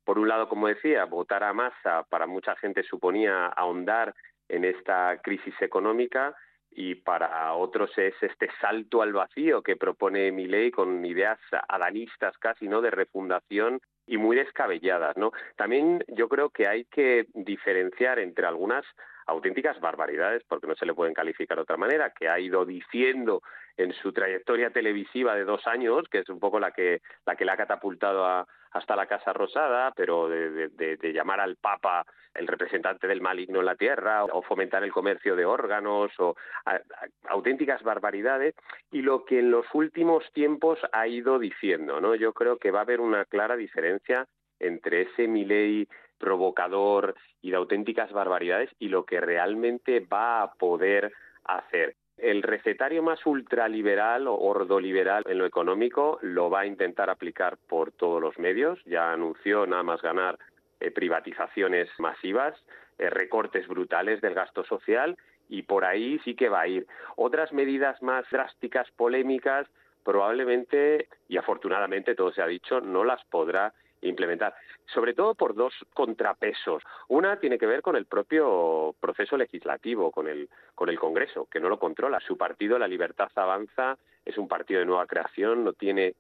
por un lado, como decía, votar a masa para mucha gente suponía ahondar en esta crisis económica y para otros es este salto al vacío que propone Milei con ideas adanistas casi, ¿no? De refundación y muy descabelladas, ¿no? También yo creo que hay que diferenciar entre algunas auténticas barbaridades, porque no se le pueden calificar de otra manera, que ha ido diciendo en su trayectoria televisiva de dos años, que es un poco la que, la que le ha catapultado hasta la Casa Rosada, pero de, llamar al Papa el representante del maligno en la tierra, o fomentar el comercio de órganos, o auténticas barbaridades, y lo que en los últimos tiempos ha ido diciendo, ¿no? Yo creo que va a haber una clara diferencia entre ese Milei provocador y de auténticas barbaridades y lo que realmente va a poder hacer. El recetario más ultraliberal o ordoliberal en lo económico lo va a intentar aplicar por todos los medios. Ya anunció nada más ganar eh, privatizaciones masivas, eh, recortes brutales del gasto social y por ahí sí que va a ir. Otras medidas más drásticas, polémicas, probablemente y afortunadamente todo se ha dicho, no las podrá implementar, sobre todo por dos contrapesos. Una tiene que ver con el propio proceso legislativo, con el, con el Congreso, que no lo controla. Su partido, La Libertad Avanza, es un partido de nueva creación, no tiene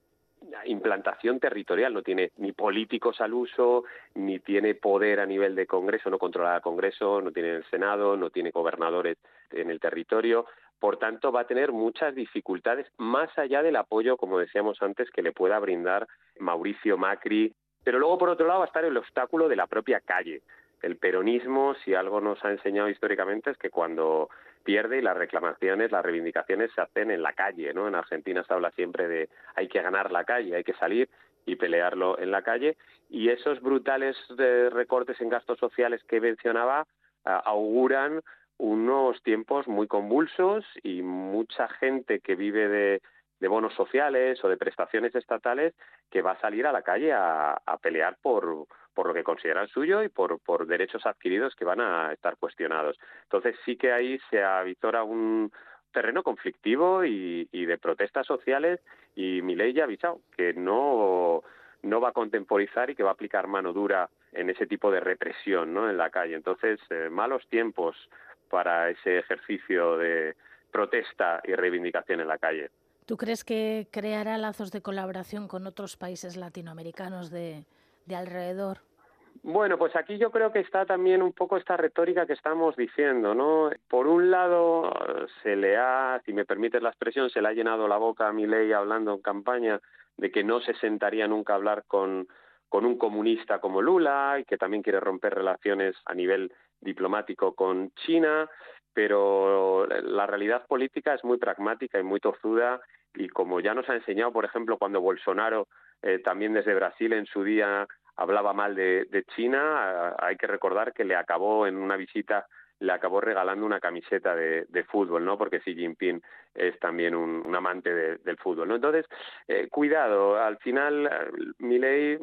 implantación territorial, no tiene ni políticos al uso, ni tiene poder a nivel de Congreso, no controla el Congreso, no tiene el Senado, no tiene gobernadores en el territorio. Por tanto, va a tener muchas dificultades más allá del apoyo, como decíamos antes, que le pueda brindar Mauricio Macri pero luego, por otro lado, va a estar el obstáculo de la propia calle. El peronismo, si algo nos ha enseñado históricamente, es que cuando pierde y las reclamaciones, las reivindicaciones se hacen en la calle, ¿no? En Argentina se habla siempre de hay que ganar la calle, hay que salir y pelearlo en la calle. Y esos brutales eh, recortes en gastos sociales que mencionaba ah, auguran unos tiempos muy convulsos y mucha gente que vive de, de bonos sociales o de prestaciones estatales que va a salir a la calle a, pelear por, por lo que consideran suyo y por, por derechos adquiridos que van a estar cuestionados. Entonces sí que ahí se avisora un terreno conflictivo y, de protestas sociales y mi ley ya ha avisado que no, no va a contemporizar y que va a aplicar mano dura en ese tipo de represión ¿no? en la calle. Entonces, eh, malos tiempos para ese ejercicio de protesta y reivindicación en la calle. ¿Tú crees que creará lazos de colaboración con otros países latinoamericanos de, alrededor? Bueno, pues aquí yo creo que está también un poco esta retórica que estamos diciendo, ¿no? Por un lado, se le ha, si me permites la expresión, se le ha llenado la boca a ley hablando en campaña de que no se sentaría nunca a hablar con, con un comunista como Lula y que también quiere romper relaciones a nivel diplomático con China, pero la realidad política es muy pragmática y muy tozuda y como ya nos ha enseñado, por ejemplo, cuando Bolsonaro eh, también desde Brasil en su día hablaba mal de, China, hay que recordar que le acabó en una visita le acabó regalando una camiseta de, fútbol, ¿no? Porque Xi Jinping es también un, amante del fútbol, ¿no? Entonces, eh, cuidado, al final, Milei,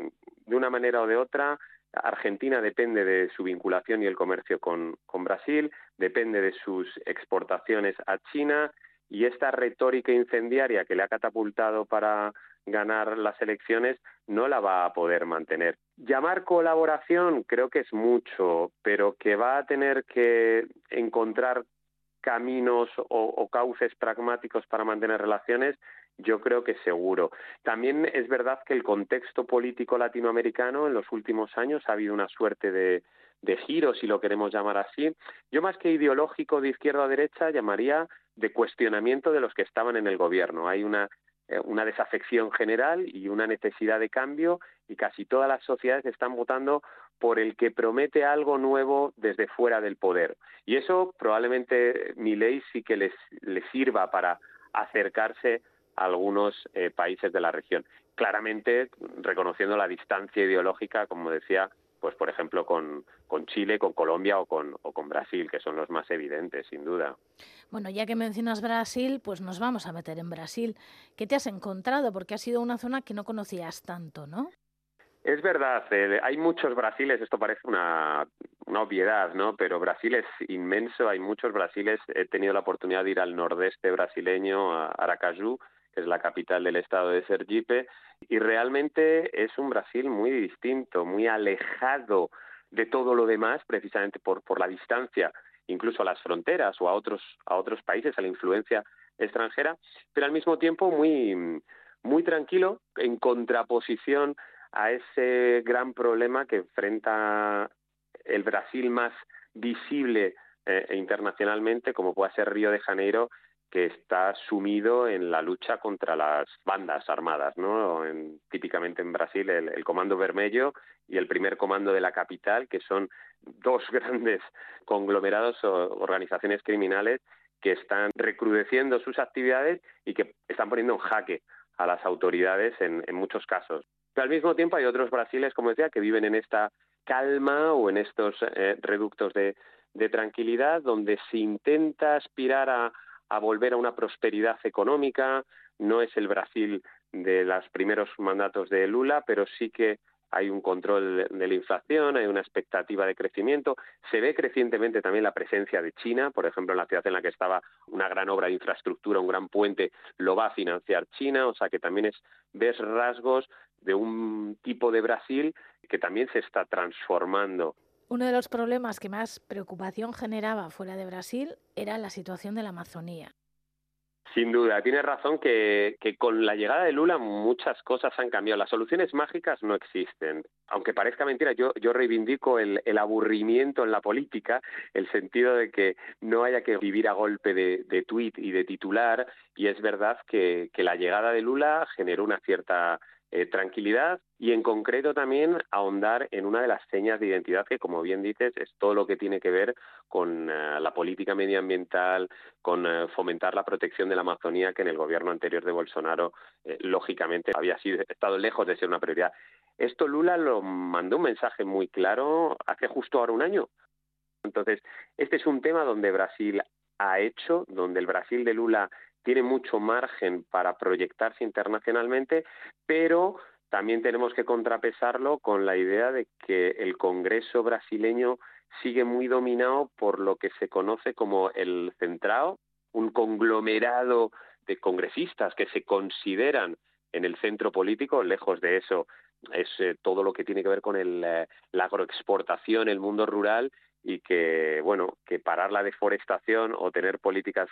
de una manera o de otra, Argentina depende de su vinculación y el comercio con Brasil, depende de sus exportaciones a China y esta retórica incendiaria que le ha catapultado para ganar las elecciones no la va a poder mantener. Llamar colaboración creo que es mucho, pero que va a tener que encontrar caminos o, cauces pragmáticos para mantener relaciones, yo creo que seguro. También es verdad que el contexto político latinoamericano en los últimos años ha habido una suerte de, de giro, si lo queremos llamar así. Yo más que ideológico de izquierda a derecha llamaría de cuestionamiento de los que estaban en el gobierno. Hay una, eh, una desafección general y una necesidad de cambio y casi todas las sociedades están votando por el que promete algo nuevo desde fuera del poder. Y eso probablemente mi ley sí que les, les sirva para acercarse a algunos eh, países de la región. Claramente reconociendo la distancia ideológica, como decía, pues por ejemplo con, con Chile, con Colombia o con, o con Brasil, que son los más evidentes, sin duda. Bueno, ya que mencionas Brasil, pues nos vamos a meter en Brasil. ¿Qué te has encontrado? Porque ha sido una zona que no conocías tanto, ¿no? Es verdad, eh, hay muchos Brasiles, esto parece una, una, obviedad, ¿no? Pero Brasil es inmenso, hay muchos Brasiles. He tenido la oportunidad de ir al nordeste brasileño, a Aracaju, es la capital del estado de Sergipe, y realmente es un Brasil muy distinto, muy alejado de todo lo demás, precisamente por, la distancia, incluso a las fronteras o a otros, países, a la influencia extranjera, pero al mismo tiempo muy, tranquilo, en contraposición a ese gran problema que enfrenta el Brasil más visible eh, internacionalmente, como pueda ser Río de Janeiro, que está sumido en la lucha contra las bandas armadas, ¿no? En, típicamente en Brasil el, Comando Vermelho y el primer comando de la capital, que son dos grandes conglomerados o organizaciones criminales que están recrudeciendo sus actividades y que están poniendo en jaque a las autoridades en, muchos casos. Pero al mismo tiempo hay otros brasiles, como decía, que viven en esta calma o en estos eh, reductos de tranquilidad donde se intenta aspirar a, a volver a una prosperidad económica. No es el Brasil de los primeros mandatos de Lula, pero sí que hay un control de la inflación, hay una expectativa de crecimiento. Se ve crecientemente también la presencia de China, por ejemplo, en la ciudad en la que estaba una gran obra de infraestructura, un gran puente, lo va a financiar China, o sea que también es ves rasgos de un tipo de Brasil que también se está transformando uno de los problemas que más preocupación generaba fuera de Brasil era la situación de la Amazonía. Sin duda, tienes razón que, que, con la llegada de Lula muchas cosas han cambiado. Las soluciones mágicas no existen. Aunque parezca mentira, yo, reivindico el, aburrimiento en la política, el sentido de que no haya que vivir a golpe de, de tuit y de titular. Y es verdad que la llegada de Lula generó una cierta eh, tranquilidad y en concreto también ahondar en una de las señas de identidad que, como bien dices, es todo lo que tiene que ver con uh, la política medioambiental, con uh, fomentar la protección de la Amazonía, que en el gobierno anterior de Bolsonaro, eh, lógicamente, había sido, estado lejos de ser una prioridad. Esto Lula lo mandó un mensaje muy claro hace justo ahora un año. Entonces, este es un tema donde Brasil ha hecho, donde el Brasil de Lula tiene mucho margen para proyectarse internacionalmente, pero también tenemos que contrapesarlo con la idea de que el Congreso brasileño sigue muy dominado por lo que se conoce como el centrado, un conglomerado de congresistas que se consideran en el centro político, lejos de eso es eh, todo lo que tiene que ver con el, eh, la agroexportación, el mundo rural y que, bueno, que parar la deforestación o tener políticas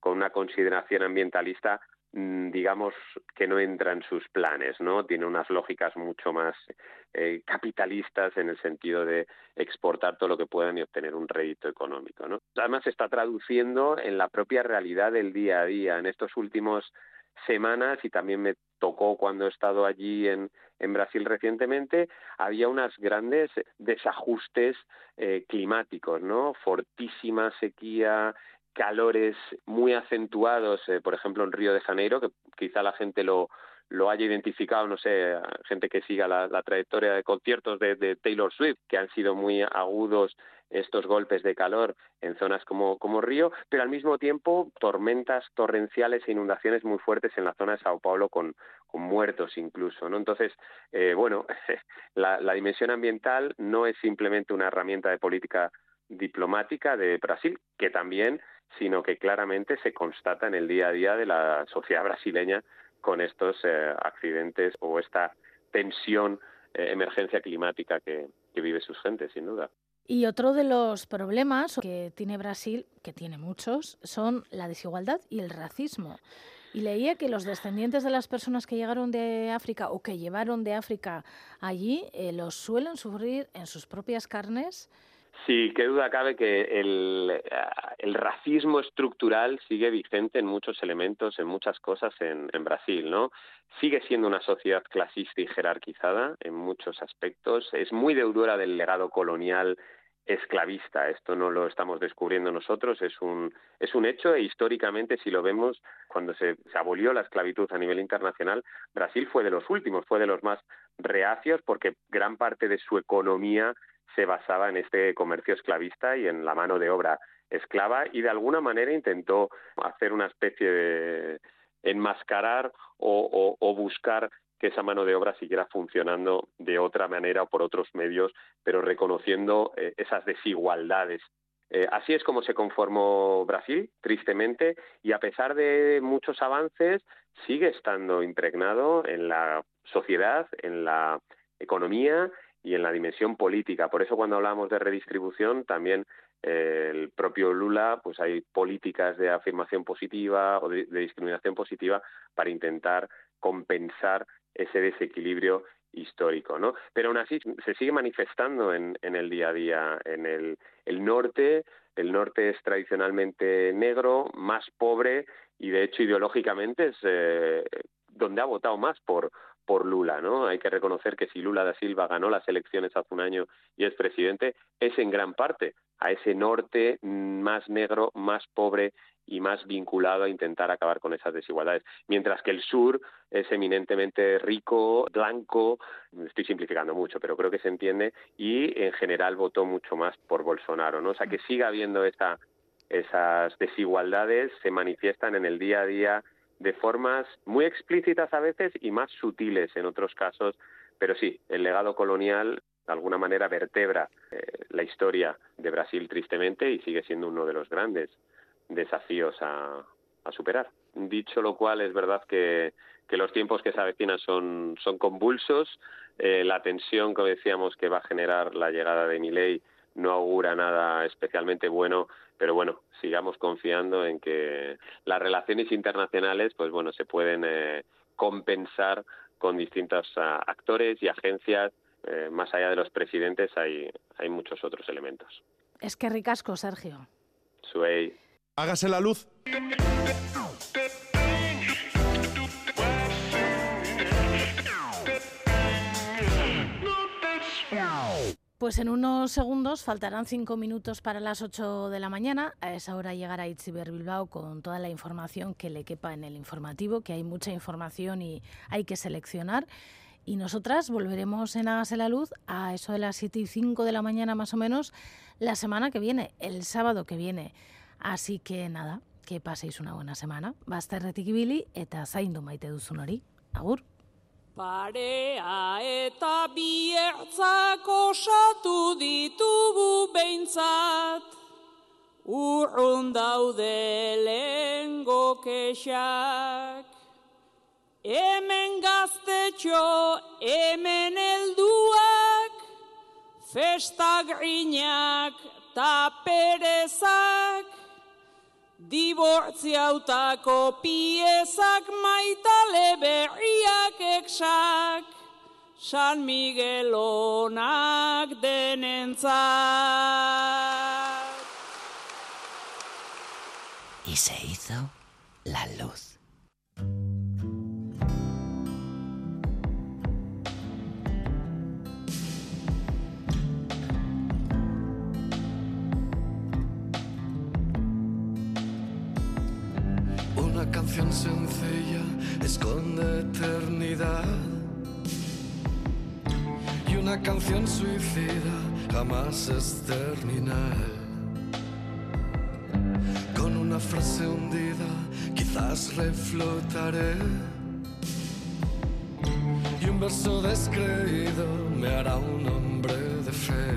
con una consideración ambientalista mm, digamos que no entra en sus planes, ¿no? Tiene unas lógicas mucho más eh, capitalistas en el sentido de exportar todo lo que puedan y obtener un rédito económico, ¿no? Además se está traduciendo en la propia realidad del día a día. En estos últimos semanas y también me tocó cuando he estado allí en, en Brasil recientemente, había unos grandes desajustes eh, climáticos, ¿no? Fortísima sequía, calores muy acentuados, eh, por ejemplo en Río de Janeiro, que quizá la gente lo, lo haya identificado, no sé, gente que siga la, trayectoria de conciertos de, Taylor Swift, que han sido muy agudos estos golpes de calor en zonas como, como Río, pero al mismo tiempo tormentas torrenciales e inundaciones muy fuertes en la zona de Sao Paulo con, con muertos incluso, ¿no? Entonces, eh, bueno, la dimensión ambiental no es simplemente una herramienta de política diplomática de Brasil, que también sino que claramente se constata en el día a día de la sociedad brasileña con estos eh, accidentes o esta tensión, eh, emergencia climática que, vive sus gentes, sin duda. Y otro de los problemas que tiene Brasil, que tiene muchos, son la desigualdad y el racismo. Y leía que los descendientes de las personas que llegaron de África o que llevaron de África allí eh, los suelen sufrir en sus propias carnes Sí, qué duda cabe que el, eh, el, racismo estructural sigue vigente en muchos elementos, en muchas cosas en, en, Brasil, ¿no? Sigue siendo una sociedad clasista y jerarquizada en muchos aspectos. Es muy deudora del legado colonial esclavista. Esto no lo estamos descubriendo nosotros, es un, es un hecho e históricamente, si lo vemos, cuando se, se abolió la esclavitud a nivel internacional, Brasil fue de los últimos, fue de los más reacios porque gran parte de su economía se basaba en este comercio esclavista y en la mano de obra esclava y de alguna manera intentó hacer una especie de enmascarar o, buscar que esa mano de obra siguiera funcionando de otra manera o por otros medios, pero reconociendo eh, esas desigualdades. Eh, así es como se conformó Brasil, tristemente, y a pesar de muchos avances, sigue estando impregnado en la sociedad, en la economía y en la dimensión política. Por eso cuando hablamos de redistribución también eh, el propio Lula, pues hay políticas de afirmación positiva o de, discriminación positiva para intentar compensar ese desequilibrio histórico, ¿no? Pero aún así se sigue manifestando en, en el día a día. En el, el norte El norte es tradicionalmente negro, más pobre y de hecho ideológicamente es eh, donde ha votado más por, por Lula, ¿no? Hay que reconocer que si Lula da Silva ganó las elecciones hace un año y es presidente, es en gran parte a ese norte más negro, más pobre y más vinculado a intentar acabar con esas desigualdades. Mientras que el sur es eminentemente rico, blanco, estoy simplificando mucho, pero creo que se entiende, y en general votó mucho más por Bolsonaro, ¿no? O sea, que siga habiendo esa, esas desigualdades, se manifiestan en el día a día de formas muy explícitas a veces y más sutiles en otros casos, pero sí, el legado colonial de alguna manera vertebra eh, la historia de Brasil tristemente y sigue siendo uno de los grandes desafíos a, superar. Dicho lo cual, es verdad que, los tiempos que se avecinan son, son convulsos. Eh, la tensión, como decíamos, que va a generar la llegada de Milei no augura nada especialmente bueno, pero bueno, sigamos confiando en que las relaciones internacionales, pues bueno, se pueden eh, compensar con distintos ah, actores y agencias. Eh, más allá de los presidentes hay, hay muchos otros elementos. Es que ricasco, Sergio. Suey. Hágase la luz. Pues en unos segundos faltarán cinco minutos para las ocho de la mañana. A esa hora llegará Itziber Bilbao con toda la información que le quepa en el informativo, que hay mucha información y hay que seleccionar. Y nosotras volveremos en Hágase la Luz a eso de las siete y cinco de la mañana más o menos la semana que viene, el sábado que viene. Así que nada, que paséis una buena semana. Bazterretik ibili eta zaindu maite duzun hori. Agur. Parea eta biertzak osatu ditugu behintzat, urrun daude lehengo kexak. Hemen gaztetxo, hemen helduak, festak rinak ta Dibortziautako piezak maitale berriak eksak, San Miguelonak denentzat. Canción sencilla esconde eternidad. Y una canción suicida jamás es terminal. Con una frase hundida quizás reflotaré. Y un verso descreído me hará un hombre de fe.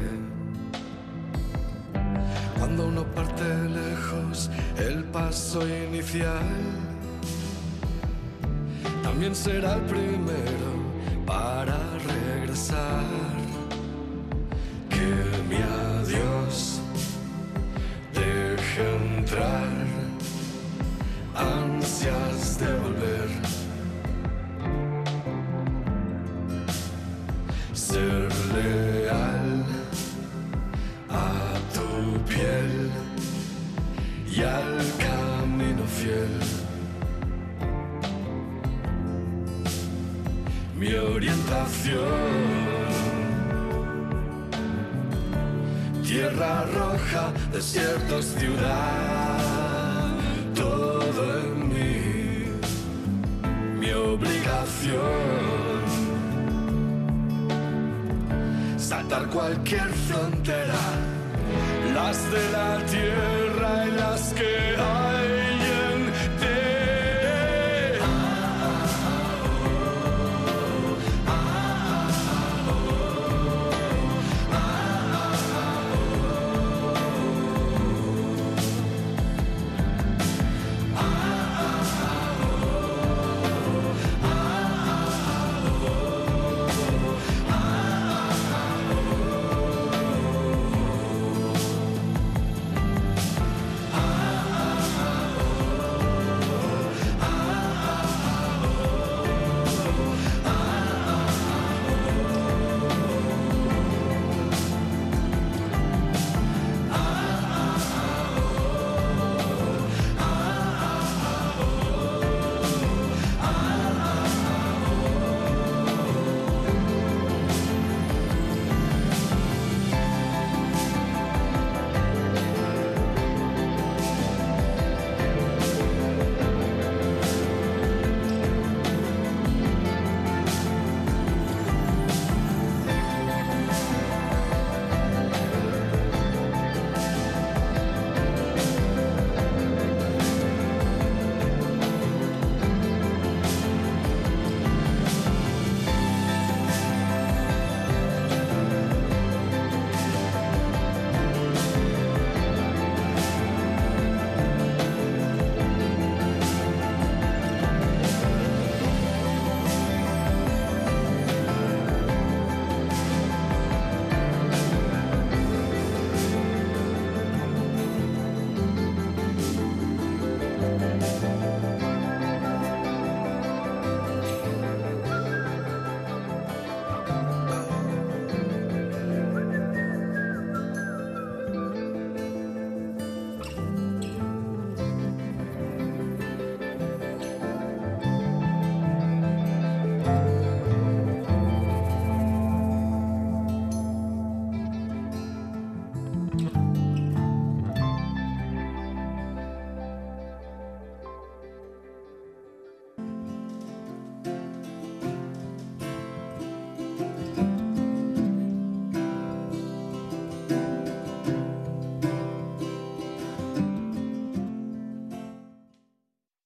Cuando uno parte lejos, el paso inicial también será el primero para regresar. Que mi adiós deje entrar ansias de volver. Ser leal a tu piel y al Tierra roja, desiertos, ciudad, todo en mí, mi obligación. Saltar cualquier frontera, las de la tierra